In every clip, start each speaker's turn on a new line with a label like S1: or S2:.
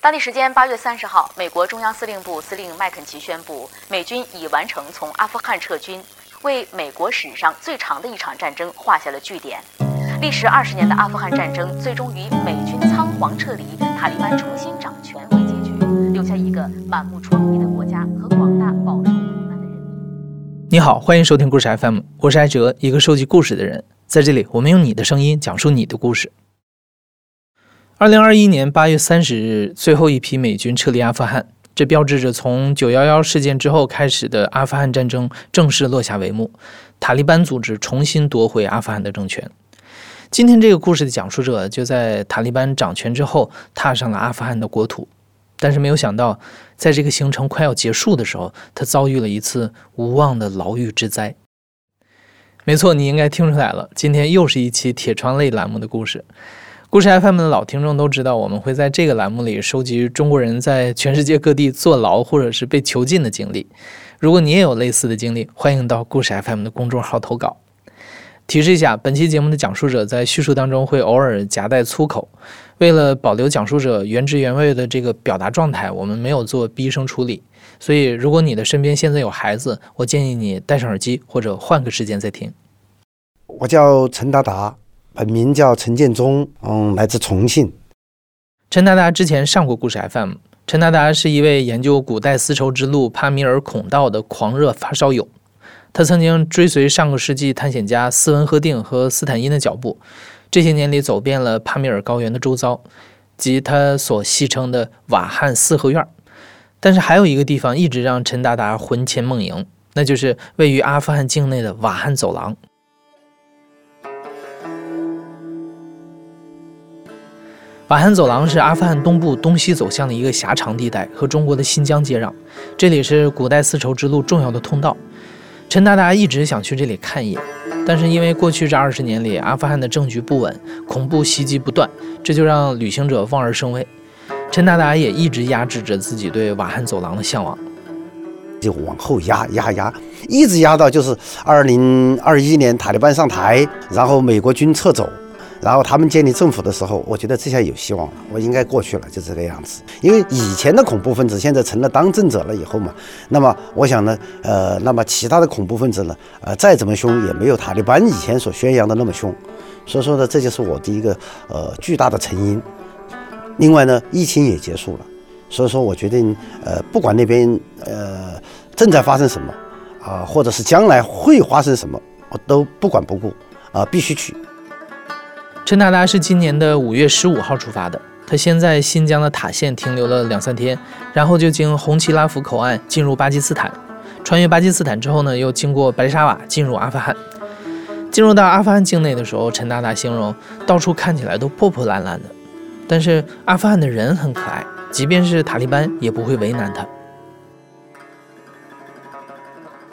S1: 当地时间八月三十号，美国中央司令部司令麦肯齐宣布，美军已完成从阿富汗撤军，为美国史上最长的一场战争画下了句点。历时二十年的阿富汗战争，最终以美军仓皇撤离、塔利班重新掌权为结局，留下一个满目疮痍的国家和广大饱受苦难的人民。
S2: 你好，欢迎收听故事 FM，我是艾哲，一个收集故事的人。在这里，我们用你的声音讲述你的故事。二零二一年八月三十日，最后一批美军撤离阿富汗，这标志着从九幺幺事件之后开始的阿富汗战争正式落下帷幕，塔利班组织重新夺回阿富汗的政权。今天这个故事的讲述者就在塔利班掌权之后踏上了阿富汗的国土，但是没有想到，在这个行程快要结束的时候，他遭遇了一次无望的牢狱之灾。没错，你应该听出来了，今天又是一期铁窗泪栏目的故事。故事 FM 的老听众都知道，我们会在这个栏目里收集中国人在全世界各地坐牢或者是被囚禁的经历。如果你也有类似的经历，欢迎到故事 FM 的公众号投稿。提示一下，本期节目的讲述者在叙述当中会偶尔夹带粗口，为了保留讲述者原汁原味的这个表达状态，我们没有做逼声处理。所以，如果你的身边现在有孩子，我建议你戴上耳机或者换个时间再听。
S3: 我叫陈达达。本名叫陈建忠，嗯，来自重庆。
S2: 陈达达之前上过故事 FM。陈达达是一位研究古代丝绸之路帕米尔孔道的狂热发烧友。他曾经追随上个世纪探险家斯文赫定和斯坦因的脚步，这些年里走遍了帕米尔高原的周遭，及他所戏称的瓦罕四合院。但是还有一个地方一直让陈达达魂牵梦萦，那就是位于阿富汗境内的瓦罕走廊。瓦罕走廊是阿富汗东部东西走向的一个狭长地带，和中国的新疆接壤。这里是古代丝绸之路重要的通道。陈达达一直想去这里看一眼，但是因为过去这二十年里阿富汗的政局不稳，恐怖袭击不断，这就让旅行者望而生畏。陈达达也一直压制着自己对瓦罕走廊的向往，
S3: 就往后压压压，一直压到就是二零二一年塔利班上台，然后美国军撤走。然后他们建立政府的时候，我觉得这下有希望了，我应该过去了，就这个样子。因为以前的恐怖分子现在成了当政者了以后嘛，那么我想呢，呃，那么其他的恐怖分子呢，呃，再怎么凶也没有塔利班以前所宣扬的那么凶。所以说呢，这就是我的一个呃巨大的成因。另外呢，疫情也结束了，所以说我决定，呃，不管那边呃正在发生什么啊，或者是将来会发生什么，我都不管不顾啊，必须去。
S2: 陈达达是今年的五月十五号出发的，他先在新疆的塔县停留了两三天，然后就经红旗拉甫口岸进入巴基斯坦，穿越巴基斯坦之后呢，又经过白沙瓦进入阿富汗。进入到阿富汗境内的时候，陈达达形容到处看起来都破破烂烂的，但是阿富汗的人很可爱，即便是塔利班也不会为难他。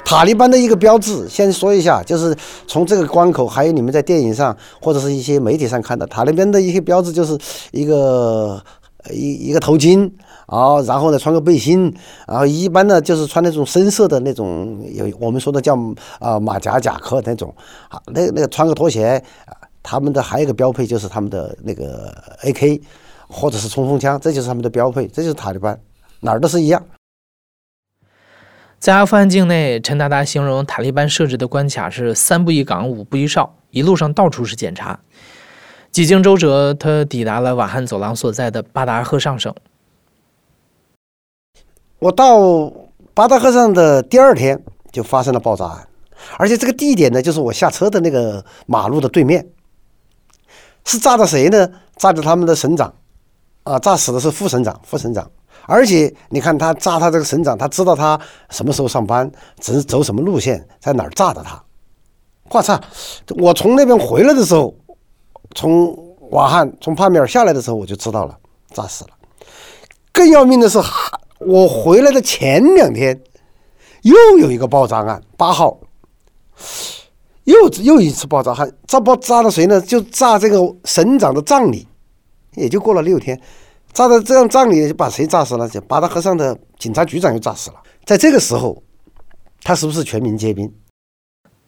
S3: 塔利班的一个标志，先说一下，就是从这个关口，还有你们在电影上或者是一些媒体上看的塔利班的一些标志，就是一个一一个头巾啊，然后呢穿个背心，然后一般呢就是穿那种深色的那种，有我们说的叫啊马甲夹克那种，啊那那个穿个拖鞋，他们的还有一个标配就是他们的 那个 AK 或者是冲锋枪，这就是他们的标配，这就是塔利班，哪儿都是一样。
S2: 在阿富汗境内，陈达达形容塔利班设置的关卡是三步一岗，五步一哨，一路上到处是检查。几经周折，他抵达了瓦罕走廊所在的巴达赫上省。
S3: 我到巴达赫上的第二天就发生了爆炸案，而且这个地点呢，就是我下车的那个马路的对面。是炸的谁呢？炸的他们的省长，啊，炸死的是副省长，副省长。而且你看他炸他这个省长，他知道他什么时候上班，走走什么路线，在哪儿炸的他。我操！我从那边回来的时候，从瓦罕从帕米尔下来的时候，我就知道了，炸死了。更要命的是，我回来的前两天，又有一个爆炸案，八号，又又一次爆炸案，炸爆炸的谁呢？就炸这个省长的葬礼，也就过了六天。炸的这样葬礼把谁炸死了？就巴达河上的警察局长又炸死了。在这个时候，他是不是全民皆兵？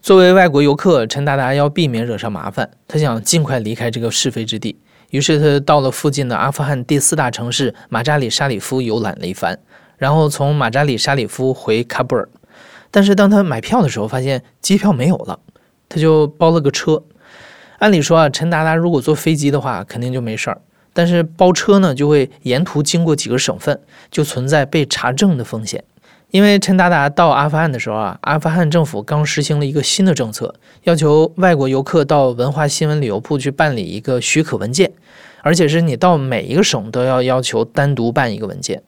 S2: 作为外国游客，陈达达要避免惹上麻烦，他想尽快离开这个是非之地，于是他到了附近的阿富汗第四大城市马扎里沙里夫游览了一番，然后从马扎里沙里夫回喀布尔。但是当他买票的时候，发现机票没有了，他就包了个车。按理说啊，陈达达如果坐飞机的话，肯定就没事儿。但是包车呢，就会沿途经过几个省份，就存在被查证的风险。因为陈达达到阿富汗的时候啊，阿富汗政府刚实行了一个新的政策，要求外国游客到文化新闻旅游部去办理一个许可文件，而且是你到每一个省都要要求单独办一个文件。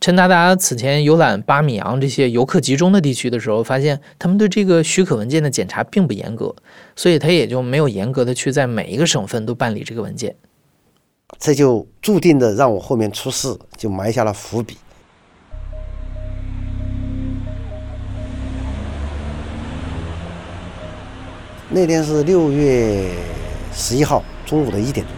S2: 陈达达此前游览巴米扬这些游客集中的地区的时候，发现他们对这个许可文件的检查并不严格，所以他也就没有严格的去在每一个省份都办理这个文件。
S3: 这就注定的让我后面出事，就埋下了伏笔。那天是六月十一号中午的一点钟，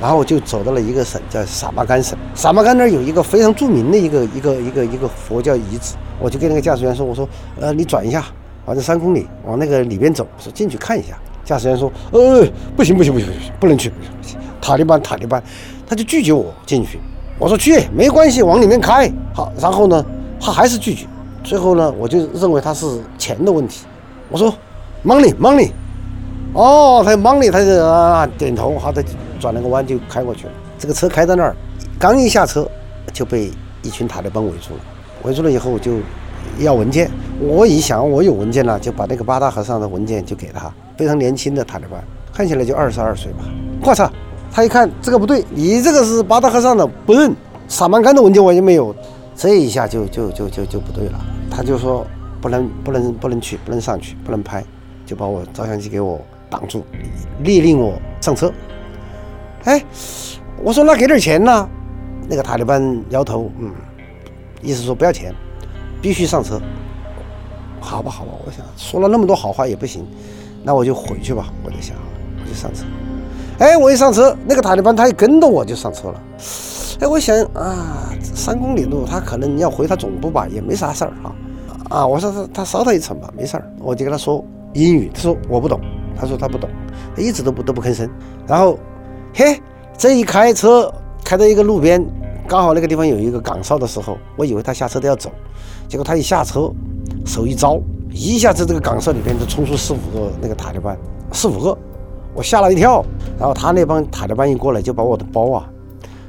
S3: 然后我就走到了一个省，叫撒巴干省。撒巴干那儿有一个非常著名的一个一个一个一个佛教遗址，我就跟那个驾驶员说：“我说，呃，你转一下，反正三公里往那个里边走，说进去看一下。”驾驶员说：“呃，不行不行不行不行，不能去不行不行，塔利班塔利班。”他就拒绝我进去。我说：“去没关系，往里面开。”好，然后呢，他还是拒绝。最后呢，我就认为他是钱的问题。我说：“Money money。”哦，他 money，，他就啊点头，好，他转了个弯就开过去了。这个车开在那儿，刚一下车就被一群塔利班围住了。围住了以后就要文件，我一想我有文件了，就把那个八大和尚的文件就给他。非常年轻的塔利班，看起来就二十二岁吧。我操！他一看这个不对，你这个是八大和尚的，不认。萨曼干的文件我也没有，这一下就就就就就不对了。他就说不能不能不能去，不能上去，不能拍，就把我照相机给我。挡住，勒令我上车。哎，我说那给点钱呢？那个塔利班摇头，嗯，意思说不要钱，必须上车。好吧，好吧，我想说了那么多好话也不行，那我就回去吧。我就想，我就上车。哎，我一上车，那个塔利班他一跟着我就上车了。哎，我想啊，三公里路，他可能要回他总部吧，也没啥事儿哈。啊，我说他他捎他一程吧，没事儿。我就跟他说英语，他说我不懂。他说他不懂，他一直都不都不吭声。然后，嘿，这一开车开到一个路边，刚好那个地方有一个岗哨的时候，我以为他下车都要走，结果他一下车，手一招，一下子这个岗哨里边就冲出四五个那个塔利班，四五个，我吓了一跳。然后他那帮塔利班一过来，就把我的包啊，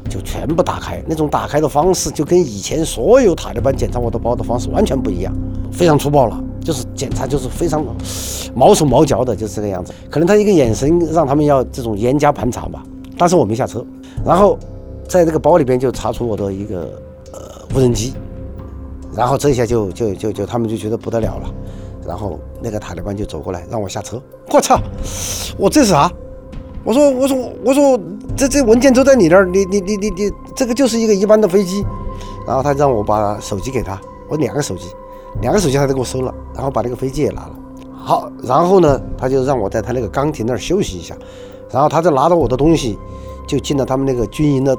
S3: 就全部打开。那种打开的方式就跟以前所有塔利班检查我的包的方式完全不一样，非常粗暴了。就是检查，就是非常毛手毛脚的，就是这个样子。可能他一个眼神让他们要这种严加盘查吧。但是我没下车，然后在这个包里边就查出我的一个呃无人机，然后这下就就就就他们就觉得不得了了。然后那个塔利班就走过来让我下车。我操！我这是啥？我说我说我说这这文件都在你那儿，你你你你你这个就是一个一般的飞机。然后他让我把手机给他，我两个手机。两个手机他都给我收了，然后把那个飞机也拿了。好，然后呢，他就让我在他那个岗亭那儿休息一下，然后他就拿着我的东西，就进了他们那个军营的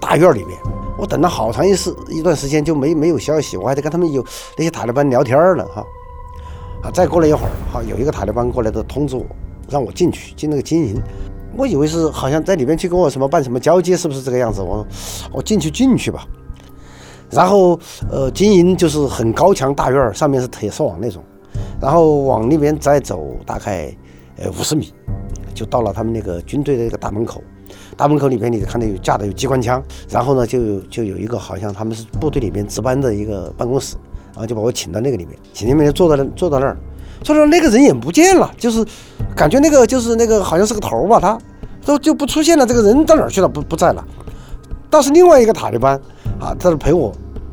S3: 大院里面。我等了好长一时一段时间就没没有消息，我还得跟他们有那些塔利班聊天呢哈。啊，再过了一会儿，哈，有一个塔利班过来的通知我，让我进去进那个军营。我以为是好像在里面去跟我什么办什么交接，是不是这个样子？我我进去进去吧。然后，呃，经营就是很高墙大院儿，上面是铁丝网那种。然后往那边再走大概，呃，五十米，就到了他们那个军队的一个大门口。大门口里面你看到有架的有机关枪，然后呢，就就有一个好像他们是部队里面值班的一个办公室，然后就把我请到那个里面，请里面坐在那坐到那儿，坐到那个人也不见了，就是感觉那个就是那个好像是个头吧，他都就不出现了，这个人到哪儿去了？不不在了。倒是另外一个塔利班啊，在那陪我。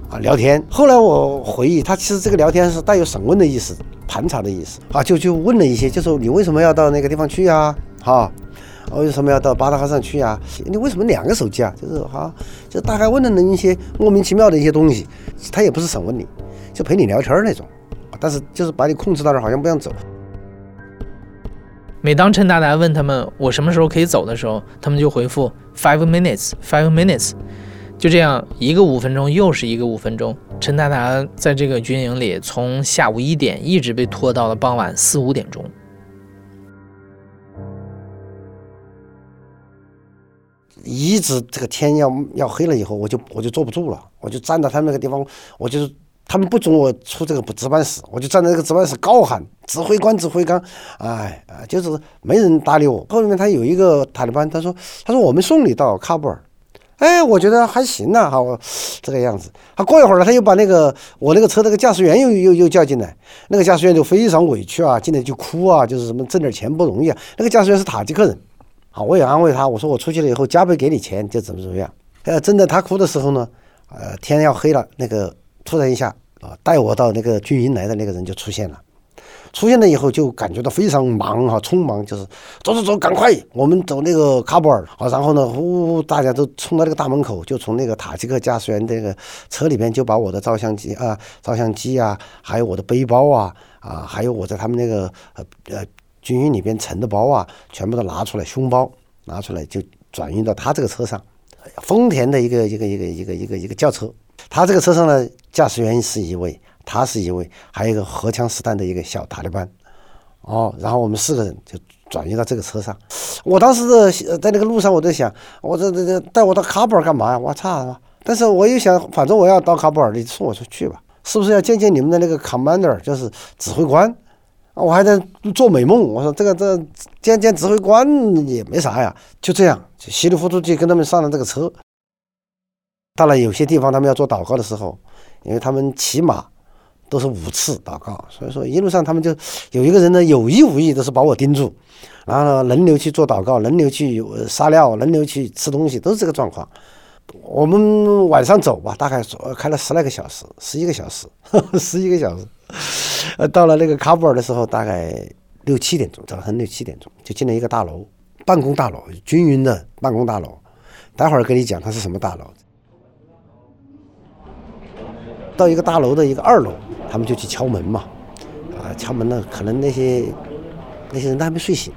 S3: 啊，聊天。后来我回忆，他其实这个聊天是带有审问的意思，盘查的意思啊，就就问了一些，就说你为什么要到那个地方去呀？哈，我为什么要到巴达哈上去呀？你为什么两个手机啊？就是哈，就大概问了那一些莫名其妙的一些东西。他也不是审问你，就陪你聊天那种，但是就是把你控制到那儿，好像不让走。
S2: 每当陈达达问他们我什么时候可以走的时候，他们就回复 five minutes, five minutes。就这样，一个五分钟又是一个五分钟。陈达达在这个军营里，从下午一点一直被拖到了傍晚四五点钟。
S3: 一直这个天要要黑了以后，我就我就坐不住了，我就站到他们那个地方，我就是他们不准我出这个值班室，我就站在那个值班室高喊指挥官指挥官，哎啊，就是没人搭理我。后面他有一个塔利班，他说他说我们送你到喀布尔。哎，我觉得还行呐，好，这个样子。他过一会儿了，他又把那个我那个车那个驾驶员又又又叫进来，那个驾驶员就非常委屈啊，进来就哭啊，就是什么挣点钱不容易啊。那个驾驶员是塔吉克人，好，我也安慰他，我说我出去了以后加倍给你钱，就怎么怎么样。呃，正在他哭的时候呢，呃，天要黑了，那个突然一下啊，带我到那个军营来的那个人就出现了。出现了以后就感觉到非常忙哈，匆忙就是走走走，赶快我们走那个喀布尔好，然后呢，呼，大家都冲到那个大门口，就从那个塔吉克驾驶员这个车里边就把我的照相机啊、照相机啊，还有我的背包啊啊，还有我在他们那个呃呃军营里边存的包啊，全部都拿出来，胸包拿出来就转运到他这个车上，丰田的一个一个一个一个一个一个轿车，他这个车上呢，驾驶员是一位。他是一位，还有一个荷枪实弹的一个小塔利班，哦，然后我们四个人就转移到这个车上。我当时在那个路上，我在想，我这这这带我到喀布尔干嘛呀？我操！但是我又想，反正我要到喀布尔，你送我出去吧，是不是要见见你们的那个 commander，就是指挥官？我还在做美梦。我说这个这见见指挥官也没啥呀，就这样稀里糊涂就跟他们上了这个车。到了有些地方，他们要做祷告的时候，因为他们骑马。都是五次祷告，所以说一路上他们就有一个人呢有意无意都是把我盯住，然后呢轮流去做祷告，轮流去撒尿，轮流去吃东西，都是这个状况。我们晚上走吧，大概开了十来个小时，十一个小时，十一个小时。呃，到了那个喀布尔的时候，大概六七点钟，早晨六七点钟就进了一个大楼，办公大楼，均匀的办公大楼。待会儿跟你讲它是什么大楼。到一个大楼的一个二楼。他们就去敲门嘛，啊，敲门呢，可能那些那些人都还没睡醒，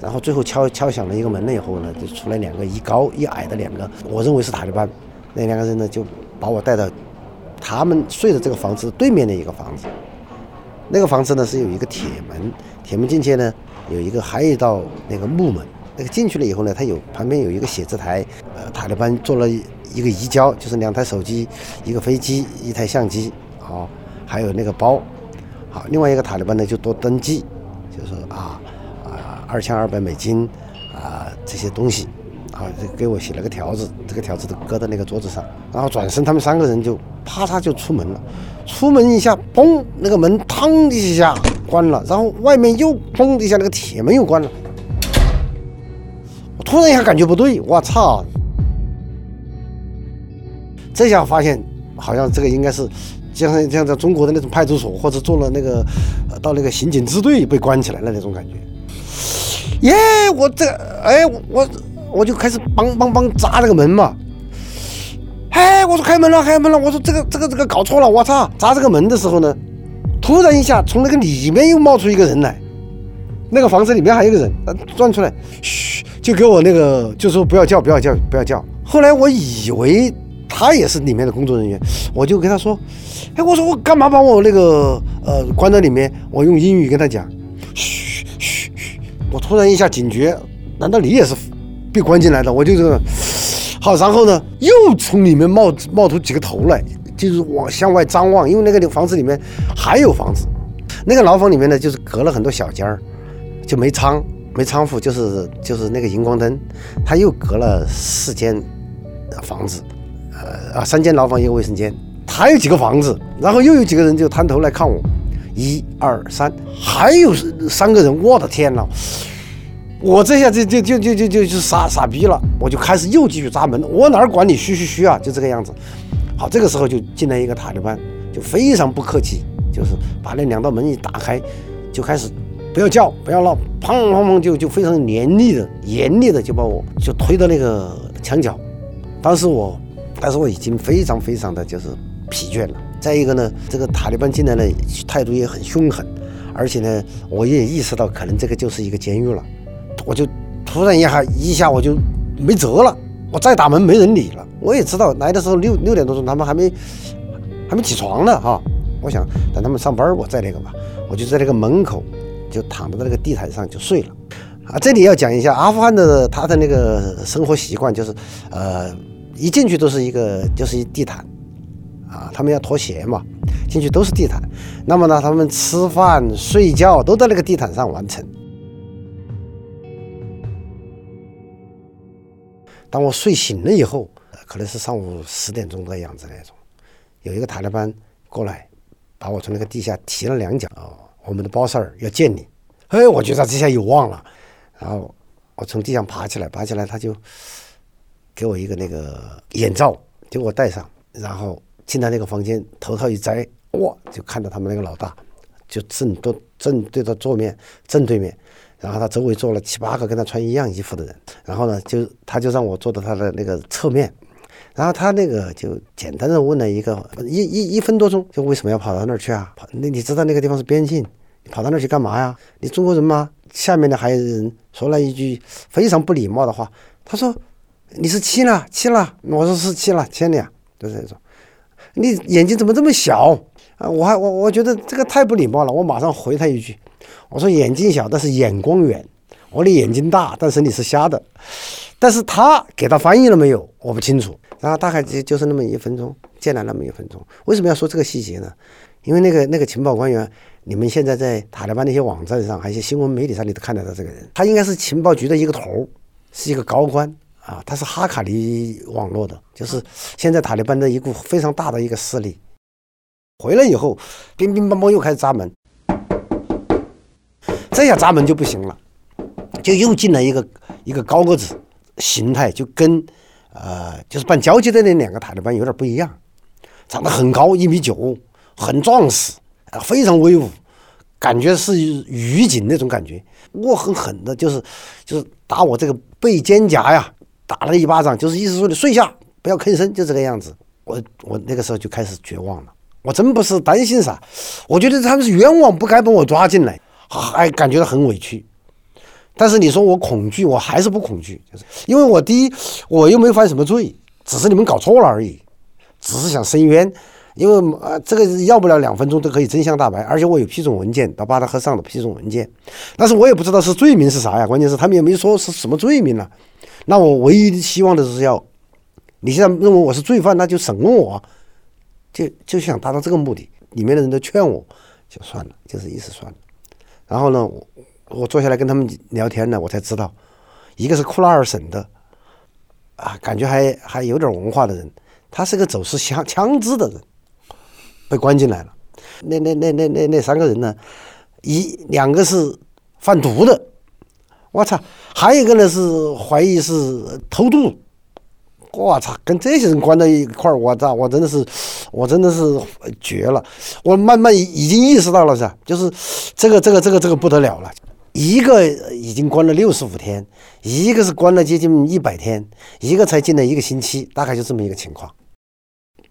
S3: 然后最后敲敲响了一个门了以后呢，就出来两个一高一矮的两个，我认为是塔利班，那两个人呢就把我带到他们睡的这个房子对面的一个房子，那个房子呢是有一个铁门，铁门进去呢有一个还有一道那个木门，那个进去了以后呢，它有旁边有一个写字台，呃，塔利班做了一个移交，就是两台手机，一个飞机，一台相机，好。还有那个包，好，另外一个塔利班呢就多登记，就是啊啊二千二百美金啊这些东西，啊给我写了个条子，这个条子都搁在那个桌子上，然后转身他们三个人就啪嚓就出门了，出门一下嘣那个门嘡的一下关了，然后外面又嘣的一下那个铁门又关了，我突然一下感觉不对，我操，这下发现好像这个应该是。就像像在中国的那种派出所，或者做了那个到那个刑警支队被关起来了那种感觉。耶，我这哎我我就开始梆梆梆砸这个门嘛。哎，我说开门了，开门了。我说这个这个这个搞错了，我操！砸这个门的时候呢，突然一下从那个里面又冒出一个人来。那个房子里面还有一个人，钻出来，嘘，就给我那个就说不要叫，不要叫，不要叫。后来我以为。他也是里面的工作人员，我就跟他说：“哎，我说我干嘛把我那个呃关在里面？我用英语跟他讲，嘘嘘嘘。我突然一下警觉，难道你也是被关进来的？我就这个好，然后呢，又从里面冒冒出几个头来，就是往向外张望，因为那个房子里面还有房子，那个牢房里面呢，就是隔了很多小间儿，就没窗，没窗户，就是就是那个荧光灯，他又隔了四间房子。”呃啊，三间牢房一个卫生间，还有几个房子，然后又有几个人就探头来看我，一二三，还有三个人，我的天呐！我这下就就就就就就就傻傻逼了，我就开始又继续砸门，我哪管你嘘嘘嘘啊，就这个样子。好，这个时候就进来一个塔利班，就非常不客气，就是把那两道门一打开，就开始不要叫，不要闹，砰砰砰就就非常严厉的严厉的就把我就推到那个墙角，当时我。但是我已经非常非常的就是疲倦了。再一个呢，这个塔利班进来呢，态度也很凶狠，而且呢，我也意识到可能这个就是一个监狱了。我就突然一下一下我就没辙了，我再打门没人理了。我也知道来的时候六六点多钟，他们还没还没起床呢哈。我想等他们上班我再那个吧，我就在那个门口就躺在那个地毯上就睡了。啊，这里要讲一下阿富汗的他的那个生活习惯，就是呃，一进去都是一个就是一地毯，啊，他们要脱鞋嘛，进去都是地毯。那么呢，他们吃饭睡觉都在那个地毯上完成。当我睡醒了以后，可能是上午十点钟的样子那种，有一个塔利班过来，把我从那个地下提了两脚。哦，我们的包 Sir 要见你。哎，我觉得这下有望了。然后我从地上爬起来，爬起来他就给我一个那个眼罩，就给我戴上。然后进到那个房间，头套一摘，哇，就看到他们那个老大，就正对正对着桌面正对面。然后他周围坐了七八个跟他穿一样衣服的人。然后呢，就他就让我坐到他的那个侧面。然后他那个就简单的问了一个一一一分多钟，就为什么要跑到那儿去啊？跑那你知道那个地方是边境，你跑到那儿去干嘛呀？你中国人吗？下面的还有人说了一句非常不礼貌的话，他说：“你是七了，七了。”我说：“是七了，千里啊。”就是这种。你眼睛怎么这么小啊？我还我我觉得这个太不礼貌了。我马上回他一句：“我说眼睛小，但是眼光远。我的眼睛大，但是你是瞎的。”但是他给他翻译了没有？我不清楚。然后大概就就是那么一分钟，见了那么一分钟。为什么要说这个细节呢？因为那个那个情报官员。你们现在在塔利班那些网站上，还有一些新闻媒体上，你都看得到这个人。他应该是情报局的一个头，是一个高官啊。他是哈卡里网络的，就是现在塔利班的一股非常大的一个势力。回来以后，乒乒乓乓又开始砸门，这下砸门就不行了，就又进来一个一个高个子，形态就跟呃就是办交接的那两个塔利班有点不一样，长得很高，一米九，很壮实。非常威武，感觉是狱警那种感觉，恶狠狠的，就是就是打我这个背肩胛呀，打了一巴掌，就是意思说你睡下，不要吭声，就这个样子。我我那个时候就开始绝望了，我真不是担心啥，我觉得他们是冤枉，不该把我抓进来，还感觉到很委屈。但是你说我恐惧，我还是不恐惧，就是因为我第一我又没犯什么罪，只是你们搞错了而已，只是想申冤。因为呃，这个要不了两分钟都可以真相大白，而且我有批准文件到巴达赫上的批准文件，但是我也不知道是罪名是啥呀，关键是他们也没说是什么罪名呢。那我唯一的希望的是要，你现在认为我是罪犯，那就审问我，就就想达到这个目的。里面的人都劝我，就算了，就是意思算了。然后呢，我我坐下来跟他们聊天呢，我才知道，一个是库拉尔省的，啊，感觉还还有点文化的人，他是个走私枪枪支的人。被关进来了，那那那那那那三个人呢？一两个是贩毒的，我操！还有一个呢是怀疑是偷渡，我操！跟这些人关在一块儿，我操！我真的是，我真的是绝了！我慢慢已经意识到了，是吧？就是这个这个这个这个不得了了，一个已经关了六十五天，一个是关了接近一百天，一个才进了一个星期，大概就这么一个情况。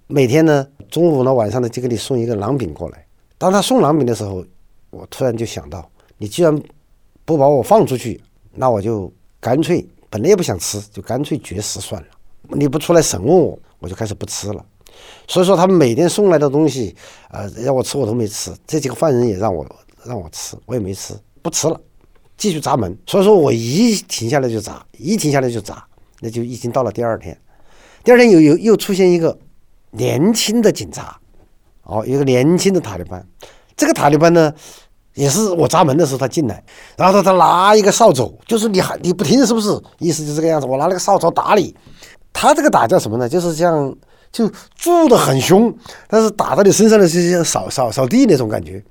S3: 每天呢，中午呢，晚上呢，就给你送一个馕饼过来。当他送馕饼的时候，我突然就想到，你既然不把我放出去，那我就干脆本来也不想吃，就干脆绝食算了。你不出来审问我，我就开始不吃了。所以说，他们每天送来的东西，呃，让我吃我都没吃。这几个犯人也让我让我吃，我也没吃，不吃了，继续砸门。所以说我一停下来就砸，一停下来就砸，那就已经到了第二天。第二天又又又出现一个。年轻的警察，哦，一个年轻的塔利班，这个塔利班呢，也是我砸门的时候他进来，然后他他拿一个扫帚，就是你还你不听是不是？意思就这个样子，我拿那个扫帚打你。他这个打叫什么呢？就是像就住的很凶，但是打到你身上的是像扫扫扫地那种感觉，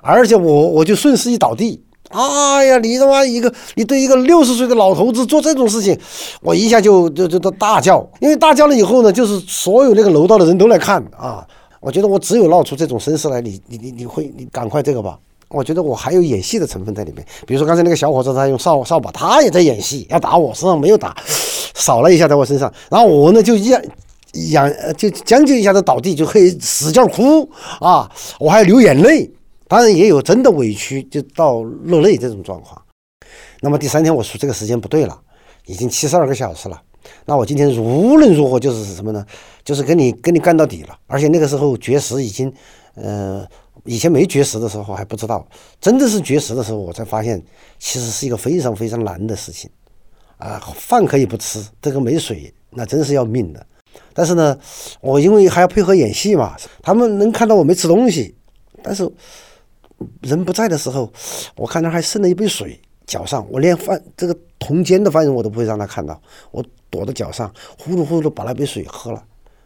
S3: 而且我我就顺势一倒地。哎呀，你他妈一个，你对一个六十岁的老头子做这种事情，我一下就就就都大叫，因为大叫了以后呢，就是所有那个楼道的人都来看啊。我觉得我只有闹出这种声势来，你你你你会你赶快这个吧。我觉得我还有演戏的成分在里面，比如说刚才那个小伙子他用扫扫把，他也在演戏，要打我身上没有打，扫了一下在我身上，然后我呢就一仰就将就一下子倒地，就可以使劲哭啊，我还流眼泪。当然也有真的委屈，就到落泪这种状况。那么第三天我说这个时间不对了，已经七十二个小时了。那我今天无论如何就是什么呢？就是跟你跟你干到底了。而且那个时候绝食已经，呃，以前没绝食的时候还不知道，真的是绝食的时候，我才发现其实是一个非常非常难的事情。啊，饭可以不吃，这个没水那真是要命的。但是呢，我因为还要配合演戏嘛，他们能看到我没吃东西，但是人不在的时候，我看他还剩了一杯水脚上，我连饭这个同间的犯人我都不会让他看到，我躲在脚上，呼噜呼噜把那杯水喝了，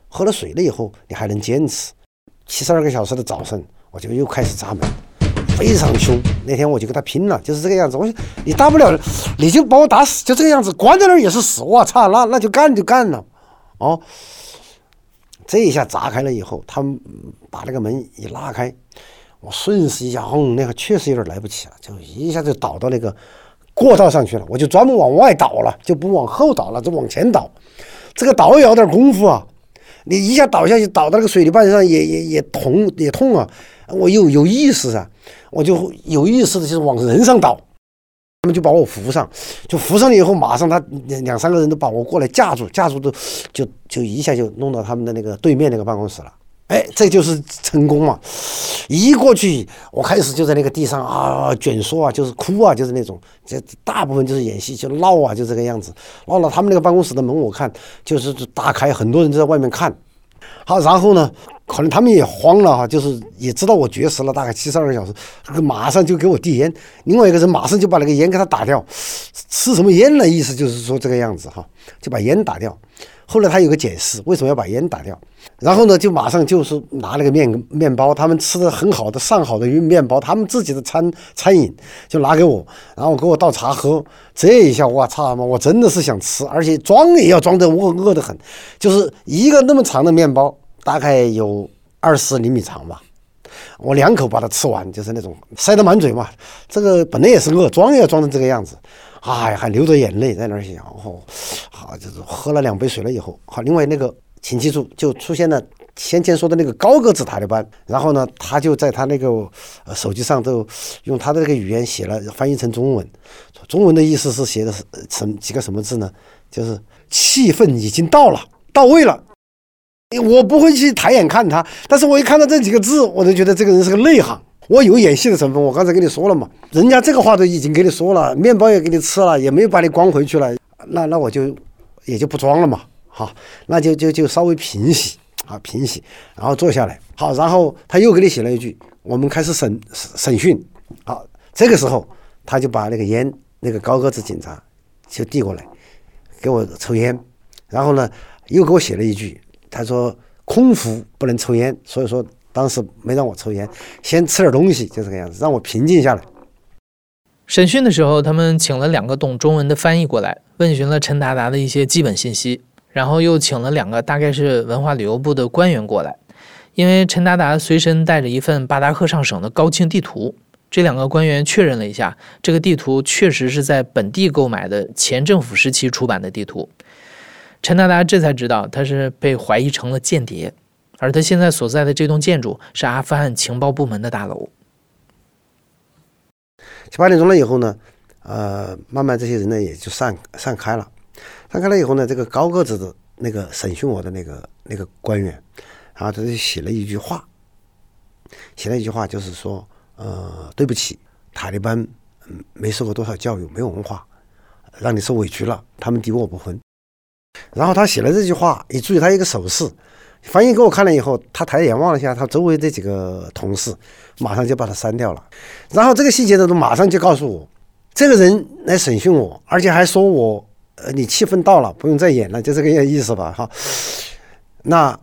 S3: 喝了水了以后，你还能坚持。七十二个小时的早晨，我就又开始砸门，非常凶。那天我就跟他拼了，就是这个样子。我说你大不了你就把我打死，就这个样子，关在那儿也是死。我操，那那就干就干了，哦。这一下砸开了以后，他们把那个门一拉开，我顺势一下，轰，那个确实有点来不及了，就一下就倒到那个过道上去了。我就专门往外倒了，就不往后倒了，就往前倒。这个倒也要点功夫啊。你一下倒下去，倒到那个水泥板上也也也痛也痛啊！我有有意识啊，我就有意识的就是往人上倒，他们就把我扶上，就扶上了以后，马上他两三个人都把我过来架住，架住都就就一下就弄到他们的那个对面那个办公室了。哎，这就是成功嘛！一过去，我开始就在那个地上啊卷缩啊，就是哭啊，就是那种，这大部分就是演戏，就闹啊，就这个样子。闹了，他们那个办公室的门我看就是打开，很多人就在外面看。好，然后呢，可能他们也慌了哈，就是也知道我绝食了，大概七十二个小时，马上就给我递烟。另外一个人马上就把那个烟给他打掉，吃什么烟的意思就是说这个样子哈，就把烟打掉。后来他有个解释，为什么要把烟打掉？然后呢，就马上就是拿那个面面包，他们吃的很好的上好的面包，他们自己的餐餐饮就拿给我，然后给我倒茶喝。这一下我操嘛，我真的是想吃，而且装也要装的我饿得很，就是一个那么长的面包，大概有二十厘米长吧，我两口把它吃完，就是那种塞得满嘴嘛。这个本来也是饿，装也要装成这个样子。哎，还流着眼泪在那儿想，哦，好，就是喝了两杯水了以后，好，另外那个，请记住，就出现了先前说的那个高个子塔利班，然后呢，他就在他那个手机上都用他的这个语言写了，翻译成中文，中文的意思是写的是什几个什么字呢？就是气氛已经到了，到位了。我不会去抬眼看他，但是我一看到这几个字，我就觉得这个人是个内行。我有演戏的成分，我刚才跟你说了嘛，人家这个话都已经给你说了，面包也给你吃了，也没有把你关回去了，那那我就也就不装了嘛，好，那就就就稍微平息啊，平息，然后坐下来，好，然后他又给你写了一句，我们开始审审讯，好，这个时候他就把那个烟，那个高个子警察就递过来给我抽烟，然后呢又给我写了一句，他说空腹不能抽烟，所以说。当时没让我抽烟，先吃点东西，就这个样子，让我平静下来。
S2: 审讯的时候，他们请了两个懂中文的翻译过来，问询了陈达达的一些基本信息，然后又请了两个大概是文化旅游部的官员过来，因为陈达达随身带着一份巴达克上省的高清地图，这两个官员确认了一下，这个地图确实是在本地购买的前政府时期出版的地图。陈达达这才知道，他是被怀疑成了间谍。而他现在所在的这栋建筑是阿富汗情报部门的大楼。
S3: 七八点钟了以后呢，呃，慢慢这些人呢也就散散开了。散开了以后呢，这个高个子的那个审讯我的那个那个官员，然后他就写了一句话，写了一句话，就是说，呃，对不起，塔利班没受过多少教育，没文化，让你受委屈了，他们敌我不分。然后他写了这句话，你注意他一个手势。翻译给我看了以后，他抬眼望了一下他周围这几个同事，马上就把他删掉了。然后这个细节呢，都马上就告诉我，这个人来审讯我，而且还说我，呃，你气氛到了，不用再演了，就这个意思吧，哈。那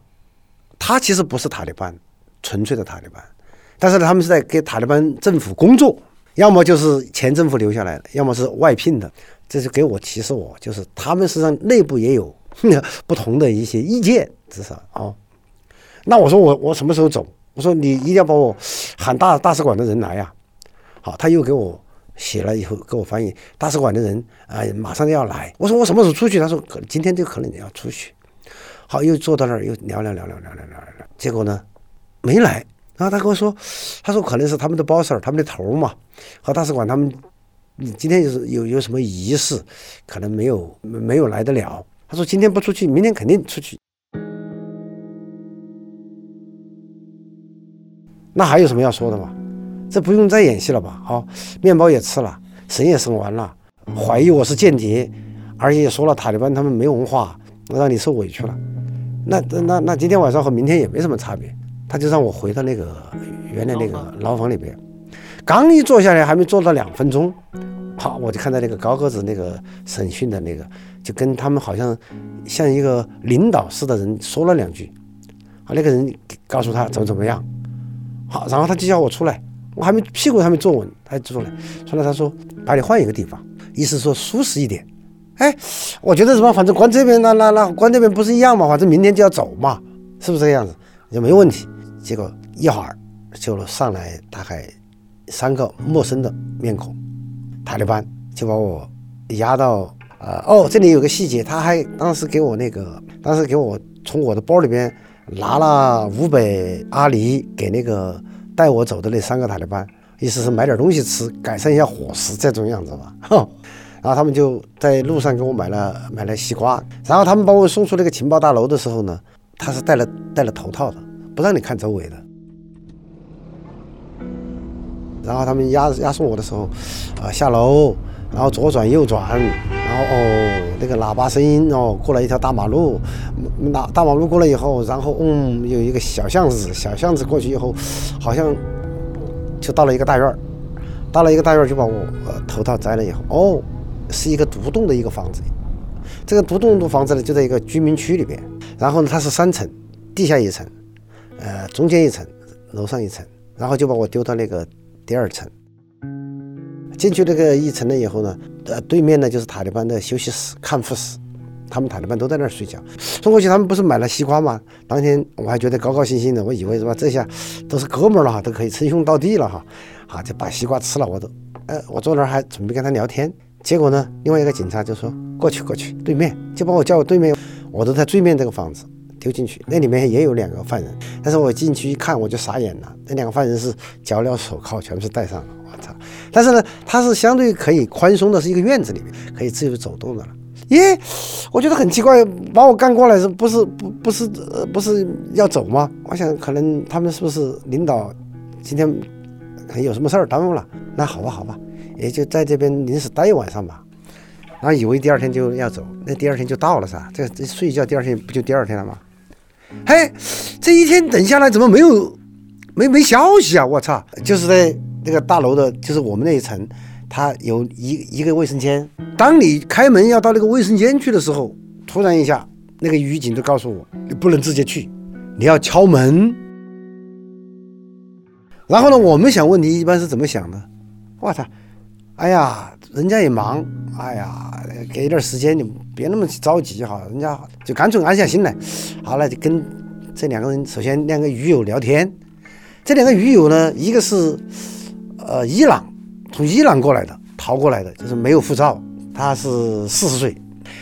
S3: 他其实不是塔利班，纯粹的塔利班，但是呢他们是在给塔利班政府工作，要么就是前政府留下来的，要么是外聘的。这是给我提示我，就是他们实际上内部也有 不同的一些意见。至少啊，那我说我我什么时候走？我说你一定要把我喊大大使馆的人来呀。好，他又给我写了以后给我翻译，大使馆的人啊马上要来。我说我什么时候出去？他说可今天就可能你要出去。好，又坐到那儿又聊聊聊聊聊聊聊，结果呢没来。然后他跟我说，他说可能是他们的 boss 他们的头嘛和大使馆他们你今天就是有有什么仪式，可能没有没有来得了。他说今天不出去，明天肯定出去。那还有什么要说的吗？这不用再演戏了吧？好，面包也吃了，神也生完了，怀疑我是间谍，而且也说了塔利班他们没文化，让你受委屈了。那那那今天晚上和明天也没什么差别，他就让我回到那个原来那个牢房里边。刚一坐下来，还没坐到两分钟，好，我就看到那个高个子那个审讯的那个，就跟他们好像像一个领导似的人说了两句，啊，那个人告诉他怎么怎么样，好，然后他就叫我出来，我还没屁股还没坐稳，他就出来，出来他说把你换一个地方，意思说舒适一点。哎，我觉得什么，反正关这边那那那关这边不是一样嘛，反正明天就要走嘛，是不是这个样子？就没问题。结果一会儿就上来大概。三个陌生的面孔，塔利班就把我押到呃哦，这里有个细节，他还当时给我那个，当时给我从我的包里边拿了五百阿里给那个带我走的那三个塔利班，意思是买点东西吃，改善一下伙食这种样子吧。然后他们就在路上给我买了买了西瓜，然后他们把我送出那个情报大楼的时候呢，他是戴了戴了头套的，不让你看周围的。然后他们押押送我的时候，啊下楼，然后左转右转，然后哦那个喇叭声音哦过了一条大马路，大大马路过了以后，然后嗯有一个小巷子，小巷子过去以后，好像就到了一个大院儿，到了一个大院儿就把我头套摘了以后，哦是一个独栋的一个房子，这个独栋的房子呢就在一个居民区里边，然后呢它是三层，地下一层，呃中间一层，楼上一层，然后就把我丢到那个。第二层进去那个一层了以后呢，呃，对面呢就是塔利班的休息室、看护室，他们塔利班都在那儿睡觉。送过去，他们不是买了西瓜吗？当天我还觉得高高兴兴的，我以为是吧，这下都是哥们儿了哈，都可以称兄道弟了哈，啊，就把西瓜吃了。我都，呃，我坐那儿还准备跟他聊天，结果呢，另外一个警察就说过去过去，对面就把我叫对面，我都在对面这个房子。丢进去，那里面也有两个犯人，但是我进去一看，我就傻眼了。那两个犯人是脚镣手铐全部是戴上了，我操！但是呢，他是相对可以宽松的，是一个院子里面可以自由走动的了。耶，我觉得很奇怪，把我干过来是不是不不是不是要走吗？我想可能他们是不是领导今天可能有什么事儿耽误了？那好吧好吧，也就在这边临时待一晚上吧。然后以为第二天就要走，那第二天就到了噻。这这睡一觉，第二天不就第二天了吗？嘿，这一天等下来怎么没有没没消息啊？我操！就是在那个大楼的，就是我们那一层，它有一一个卫生间。当你开门要到那个卫生间去的时候，突然一下，那个狱警就告诉我，你不能直接去，你要敲门。然后呢，我们想问题一般是怎么想的？我操！哎呀，人家也忙，哎呀，给点时间，你别那么着急哈。人家就干脆安下心来，好了，就跟这两个人，首先两个狱友聊天。这两个狱友呢，一个是呃伊朗，从伊朗过来的，逃过来的，就是没有护照，他是四十岁；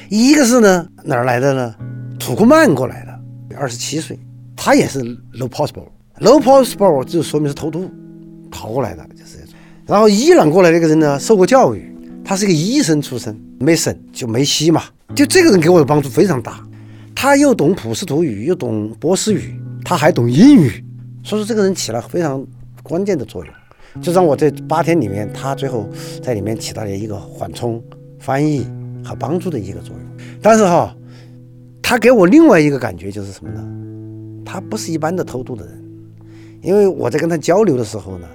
S3: 一个是呢哪儿来的呢？土库曼过来的，二十七岁，他也是 low possible，low possible 就说明是偷渡逃过来的，就是这种。然后伊朗过来那个人呢，受过教育，他是个医生出身，没省就没西嘛。就这个人给我的帮助非常大，他又懂普什图语，又懂波斯语，他还懂英语，所以说这个人起了非常关键的作用，就让我这八天里面，他最后在里面起到了一个缓冲、翻译和帮助的一个作用。但是哈，他给我另外一个感觉就是什么呢？他不是一般的偷渡的人，因为我在跟他交流的时候呢。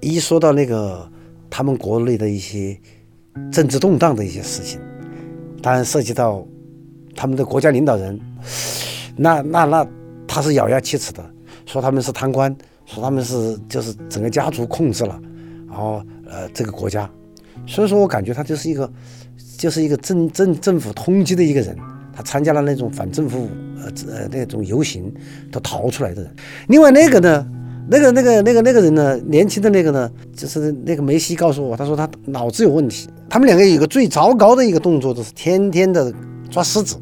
S3: 一说到那个他们国内的一些政治动荡的一些事情，当然涉及到他们的国家领导人，那那那他是咬牙切齿的，说他们是贪官，说他们是就是整个家族控制了，然后呃这个国家，所以说我感觉他就是一个就是一个政政政府通缉的一个人，他参加了那种反政府呃呃那种游行都逃出来的人，另外那个呢。那个、那个、那个、那个人呢？年轻的那个呢？就是那个梅西告诉我，他说他脑子有问题。他们两个有个最糟糕的一个动作，就是天天的抓狮子。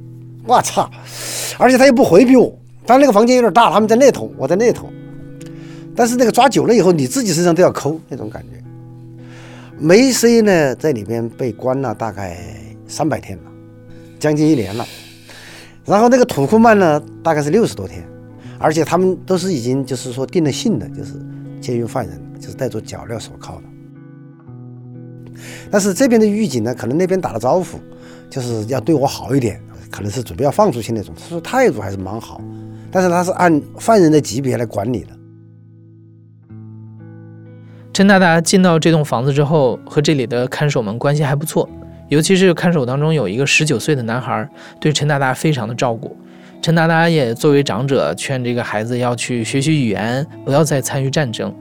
S3: 我操！而且他又不回避我。他那个房间有点大，他们在那头，我在那头。但是那个抓久了以后，你自己身上都要抠那种感觉。梅西呢，在里边被关了大概三百天了，将近一年了。然后那个土库曼呢，大概是六十多天。而且他们都是已经就是说定了性的，就是监狱犯人，就是戴着脚镣手铐的。但是这边的狱警呢，可能那边打了招呼，就是要对我好一点，可能是准备要放出去那种。他说态度还是蛮好，但是他是按犯人的级别来管理的。
S2: 陈大大进到这栋房子之后，和这里的看守们关系还不错，尤其是看守当中有一个十九岁的男孩，对陈大大非常的照顾。陈达达也作为长者，劝这个孩子要去学习语言，不要再参与战争。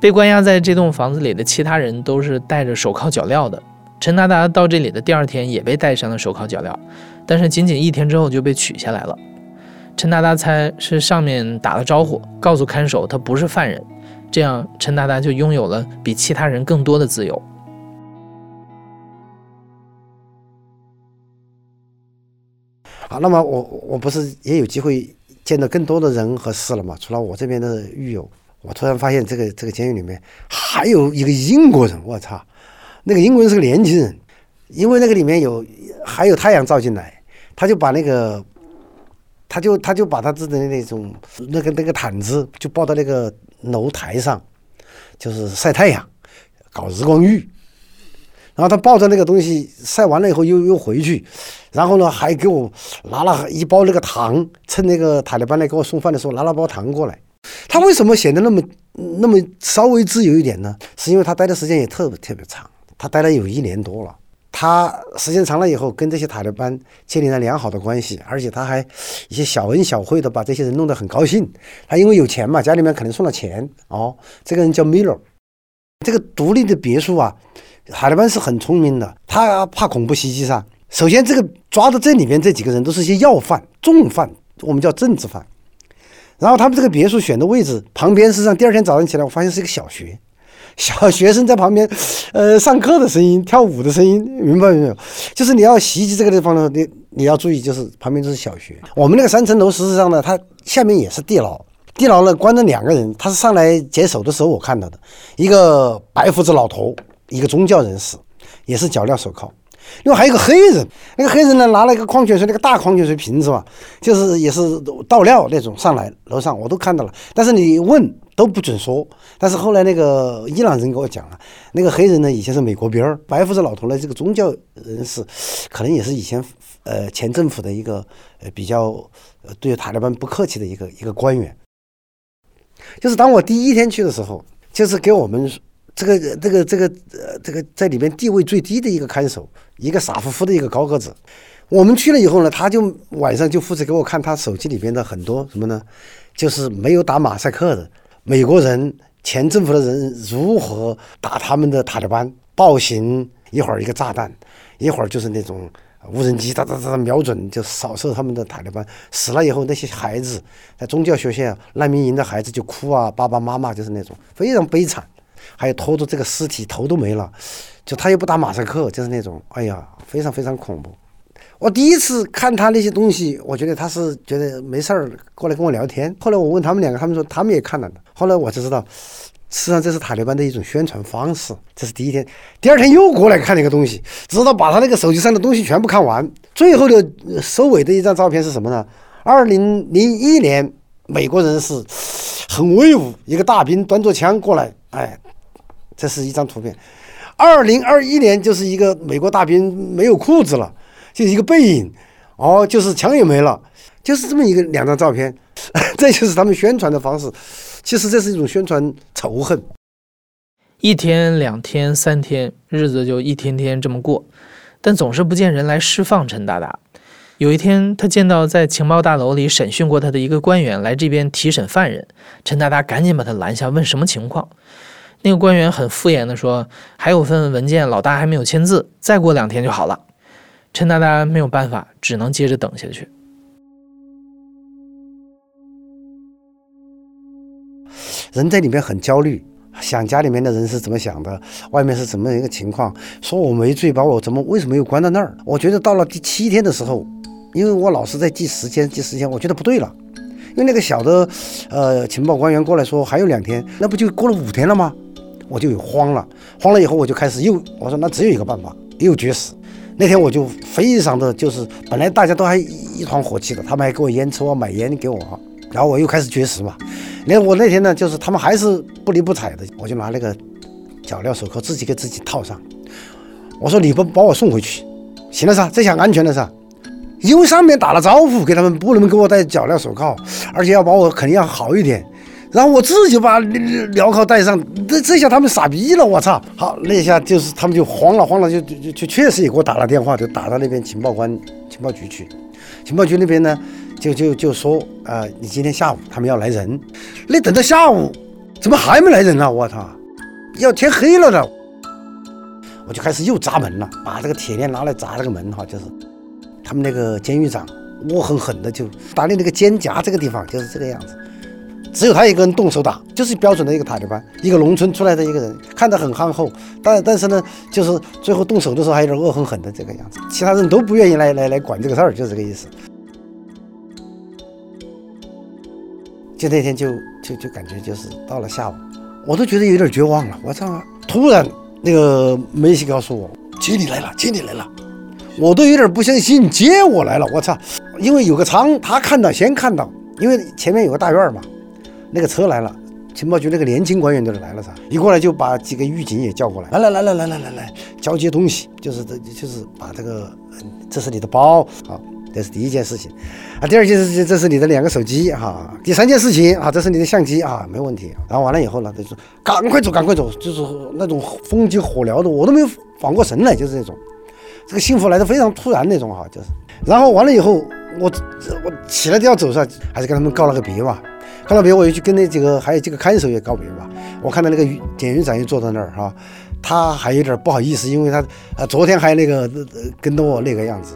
S2: 被关押在这栋房子里的其他人都是戴着手铐脚镣的。陈达达到这里的第二天也被戴上了手铐脚镣，但是仅仅一天之后就被取下来了。陈达达猜是上面打了招呼，告诉看守他不是犯人，这样陈达达就拥有了比其他人更多的自由。
S3: 好，那么我我不是也有机会见到更多的人和事了嘛？除了我这边的狱友。我突然发现，这个这个监狱里面还有一个英国人，我操！那个英国人是个年轻人，因为那个里面有还有太阳照进来，他就把那个，他就他就把他自己的那种那个那个毯子就抱到那个楼台上，就是晒太阳，搞日光浴。然后他抱着那个东西晒完了以后又又回去，然后呢还给我拿了一包那个糖，趁那个塔利班来给我送饭的时候拿了包糖过来。他为什么显得那么那么稍微自由一点呢？是因为他待的时间也特别特别长，他待了有一年多了。他时间长了以后，跟这些塔利班建立了良好的关系，而且他还一些小恩小惠的把这些人弄得很高兴。他因为有钱嘛，家里面可能送了钱哦。这个人叫米勒，这个独立的别墅啊，塔利班是很聪明的，他怕恐怖袭击噻。首先，这个抓的这里面这几个人都是些要犯、重犯，我们叫政治犯。然后他们这个别墅选的位置旁边，实际上第二天早上起来，我发现是一个小学，小学生在旁边，呃，上课的声音、跳舞的声音，明白没有？就是你要袭击这个地方呢，你你要注意，就是旁边都是小学。我们那个三层楼，实际上呢，它下面也是地牢，地牢呢关着两个人，他是上来解手的时候我看到的，一个白胡子老头，一个宗教人士，也是脚镣手铐。另外还有个黑人，那个黑人呢拿了一个矿泉水，那个大矿泉水瓶子嘛，就是也是倒料那种上来楼上我都看到了，但是你问都不准说。但是后来那个伊朗人给我讲了，那个黑人呢以前是美国兵儿，白胡子老头呢这个宗教人士，可能也是以前呃前政府的一个呃比较呃对塔利班不客气的一个一个官员。就是当我第一天去的时候，就是给我们。这个这个这个呃，这个在里面地位最低的一个看守，一个傻乎乎的一个高个子。我们去了以后呢，他就晚上就负责给我看他手机里边的很多什么呢？就是没有打马赛克的美国人、前政府的人如何打他们的塔利班暴行，一会儿一个炸弹，一会儿就是那种无人机哒哒哒瞄准就扫射他们的塔利班。死了以后，那些孩子在宗教学校难民营的孩子就哭啊，爸爸妈妈就是那种非常悲惨。还有拖着这个尸体头都没了，就他又不打马赛克，就是那种，哎呀，非常非常恐怖。我第一次看他那些东西，我觉得他是觉得没事儿过来跟我聊天。后来我问他们两个，他们说他们也看了的。后来我就知道，实际上这是塔利班的一种宣传方式。这是第一天，第二天又过来看那个东西，直到把他那个手机上的东西全部看完。最后的收尾的一张照片是什么呢？二零零一年，美国人是很威武，一个大兵端着枪过来，哎。这是一张图片，二零二一年就是一个美国大兵没有裤子了，就一个背影，哦，就是枪也没了，就是这么一个两张照片，这就是他们宣传的方式。其实这是一种宣传仇恨。
S2: 一天、两天、三天，日子就一天天这么过，但总是不见人来释放陈大达。有一天，他见到在情报大楼里审讯过他的一个官员来这边提审犯人，陈大达赶紧把他拦下，问什么情况。那个官员很敷衍的说：“还有份文件，老大还没有签字，再过两天就好了。”陈大大没有办法，只能接着等下去。
S3: 人在里面很焦虑，想家里面的人是怎么想的，外面是怎么一个情况？说我没罪，把我怎么为什么又关到那儿？我觉得到了第七天的时候，因为我老是在记时间，记时间，我觉得不对了。因为那个小的，呃，情报官员过来说还有两天，那不就过了五天了吗？我就有慌了，慌了以后我就开始又我说那只有一个办法，又绝食。那天我就非常的就是本来大家都还一团火气的，他们还给我烟抽啊，买烟给我，然后我又开始绝食嘛。连我那天呢，就是他们还是不理不睬的，我就拿那个脚镣手铐自己给自己套上。我说你不把我送回去，行了噻，这下安全了噻。因为上面打了招呼，给他们不能给我戴脚镣手铐，而且要把我肯定要好一点。然后我自己把镣铐戴上，这这下他们傻逼了，我操！好，那一下就是他们就慌了，慌了就就就确实也给我打了电话，就打到那边情报官情报局去。情报局那边呢，就就就说啊，你今天下午他们要来人。那等到下午，怎么还没来人啊？我操，要天黑了的。我就开始又砸门了，把这个铁链拿来砸那个门哈，就是他们那个监狱长恶狠狠的就打你那个肩胛这个地方，就是这个样子。只有他一个人动手打，就是标准的一个塔利班，一个农村出来的一个人，看着很憨厚，但但是呢，就是最后动手的时候还有点恶狠狠的这个样子，其他人都不愿意来来来管这个事儿，就这个意思。就那天就就就感觉就是到了下午，我都觉得有点绝望了。我操！突然那个梅西告诉我，接你来了，接你来了，我都有点不相信接我来了。我操！因为有个仓，他看到先看到，因为前面有个大院嘛。那个车来了，情报局那个年轻官员就来了噻，一过来就把几个狱警也叫过来，来来来来来来来来，交接东西，就是这就是把这个，这是你的包，好，这是第一件事情，啊，第二件事情这是你的两个手机哈，第三件事情啊，这是你的相机啊，没问题。然后完了以后呢，他就说赶快走，赶快走，就是那种风急火燎的，我都没有缓过神来，就是这种，这个幸福来的非常突然那种哈，就是。然后完了以后，我我起来就要走噻，还是跟他们告了个别吧。告了别，我又去跟那几个还有几个看守也告别吧。我看到那个典狱长又坐在那儿哈，他还有点不好意思，因为他啊昨天还那个呃跟着我那个样子，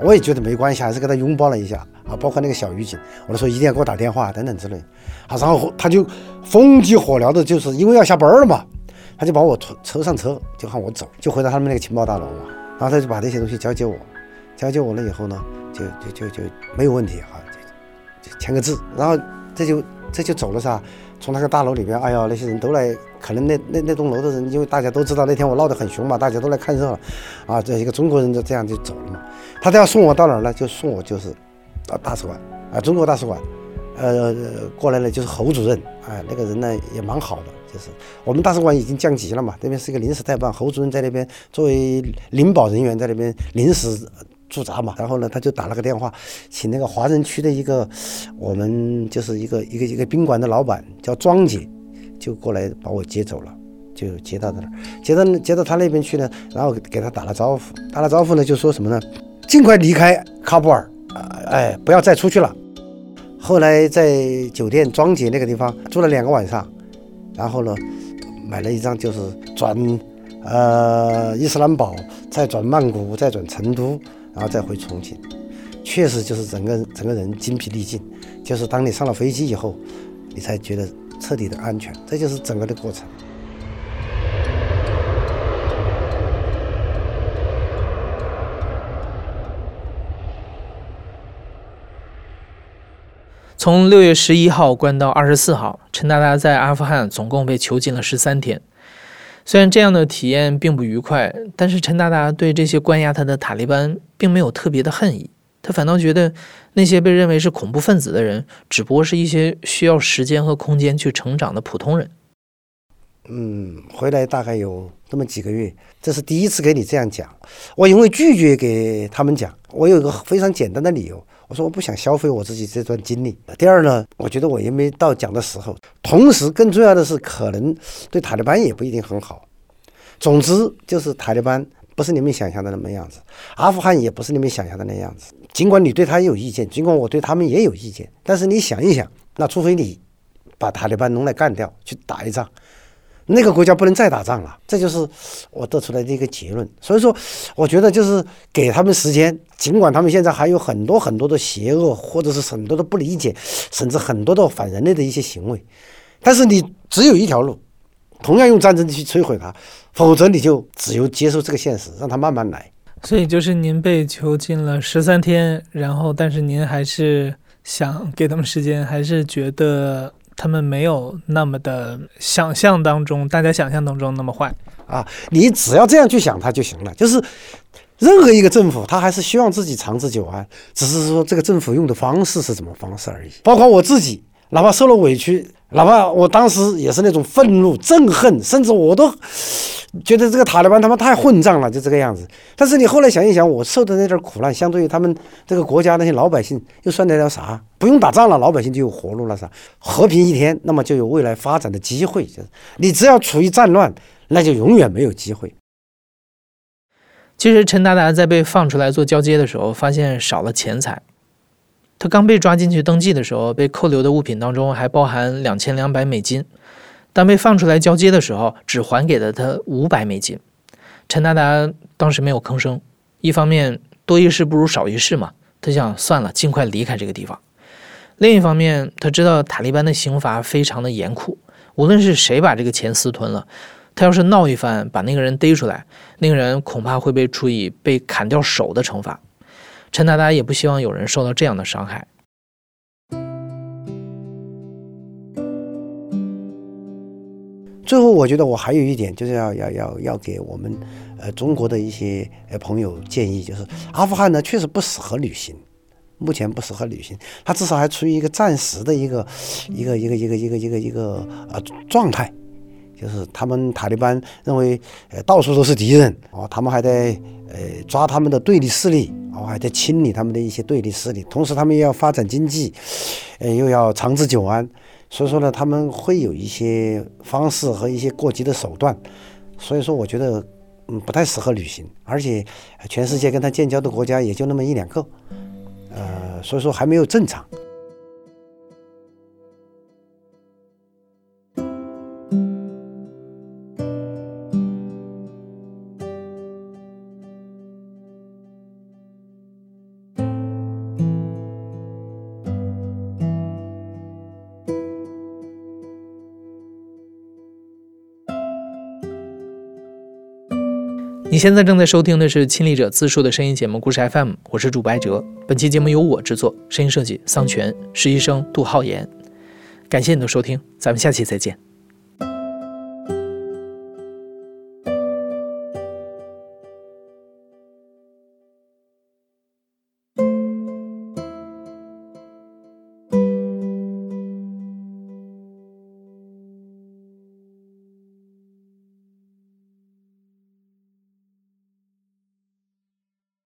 S3: 我也觉得没关系，还是跟他拥抱了一下啊。包括那个小狱警，我都说一定要给我打电话等等之类啊。然后他就风急火燎的，就是因为要下班了嘛，他就把我车车上车，就喊我走，就回到他们那个情报大楼嘛。然后他就把这些东西交接我，交接我了以后呢，就就就就没有问题哈，就就签个字，然后这就。这就走了噻，从那个大楼里边，哎呀，那些人都来，可能那那那栋楼的人，因为大家都知道那天我闹得很凶嘛，大家都来看热闹，啊，这一个中国人就这样就走了嘛。他都要送我到哪儿呢？就送我就是啊大使馆啊，中国大使馆，呃，过来了就是侯主任，哎，那个人呢也蛮好的，就是我们大使馆已经降级了嘛，那边是一个临时代办，侯主任在那边作为领保人员在那边临时。驻扎嘛，然后呢，他就打了个电话，请那个华人区的一个，我们就是一个一个一个宾馆的老板叫庄姐，就过来把我接走了，就接到那儿，接到接到他那边去呢，然后给他打了招呼，打了招呼呢，就说什么呢？尽快离开喀布尔，哎，不要再出去了。后来在酒店庄姐那个地方住了两个晚上，然后呢，买了一张就是转，呃，伊斯兰堡，再转曼谷，再转成都。然后再回重庆，确实就是整个整个人精疲力尽，就是当你上了飞机以后，你才觉得彻底的安全，这就是整个的过程。
S2: 从六月十一号关到二十四号，陈大大在阿富汗总共被囚禁了十三天。虽然这样的体验并不愉快，但是陈大大对这些关押他的塔利班并没有特别的恨意，他反倒觉得那些被认为是恐怖分子的人，只不过是一些需要时间和空间去成长的普通人。
S3: 嗯，回来大概有这么几个月，这是第一次给你这样讲。我因为拒绝给他们讲，我有一个非常简单的理由，我说我不想消费我自己这段经历。第二呢，我觉得我也没到讲的时候。同时，更重要的是，可能对塔利班也不一定很好。总之，就是塔利班不是你们想象的那么样子，阿富汗也不是你们想象的那样子。尽管你对他有意见，尽管我对他们也有意见，但是你想一想，那除非你把塔利班弄来干掉，去打一仗，那个国家不能再打仗了。这就是我得出来的一个结论。所以说，我觉得就是给他们时间，尽管他们现在还有很多很多的邪恶，或者是很多的不理解，甚至很多的反人类的一些行为。但是你只有一条路，同样用战争去摧毁它，否则你就只有接受这个现实，让它慢慢来。
S2: 所以就是您被囚禁了十三天，然后但是您还是想给他们时间，还是觉得他们没有那么的想象当中，大家想象当中那么坏
S3: 啊？你只要这样去想他就行了，就是。任何一个政府，他还是希望自己长治久安，只是说这个政府用的方式是什么方式而已。包括我自己，哪怕受了委屈，哪怕我当时也是那种愤怒、憎恨，甚至我都觉得这个塔利班他妈太混账了，就这个样子。但是你后来想一想，我受的那点苦难，相对于他们这个国家那些老百姓，又算得了啥？不用打仗了，老百姓就有活路了，啥？和平一天，那么就有未来发展的机会。就是你只要处于战乱，那就永远没有机会。
S2: 其实陈达达在被放出来做交接的时候，发现少了钱财。他刚被抓进去登记的时候，被扣留的物品当中还包含两千两百美金。当被放出来交接的时候，只还给了他五百美金。陈达达当时没有吭声，一方面多一事不如少一事嘛，他想算了，尽快离开这个地方。另一方面，他知道塔利班的刑罚非常的严酷，无论是谁把这个钱私吞了。他要是闹一番，把那个人逮出来，那个人恐怕会被处以被砍掉手的惩罚。陈达达也不希望有人受到这样的伤害。
S3: 最后，我觉得我还有一点就是要要要要给我们呃中国的一些呃朋友建议，就是阿富汗呢确实不适合旅行，目前不适合旅行，它至少还处于一个暂时的一个一个一个一个一个一个一个呃状态。就是他们塔利班认为，呃，到处都是敌人哦，他们还在呃抓他们的对立势力哦，还在清理他们的一些对立势力，同时他们又要发展经济，呃，又要长治久安，所以说呢，他们会有一些方式和一些过激的手段，所以说我觉得嗯不太适合旅行，而且全世界跟他建交的国家也就那么一两个，呃，所以说还没有正常。
S2: 现在正在收听的是亲历者自述的声音节目《故事 FM》，我是主白哲。本期节目由我制作，声音设计桑泉，实习生杜浩言。感谢你的收听，咱们下期再见。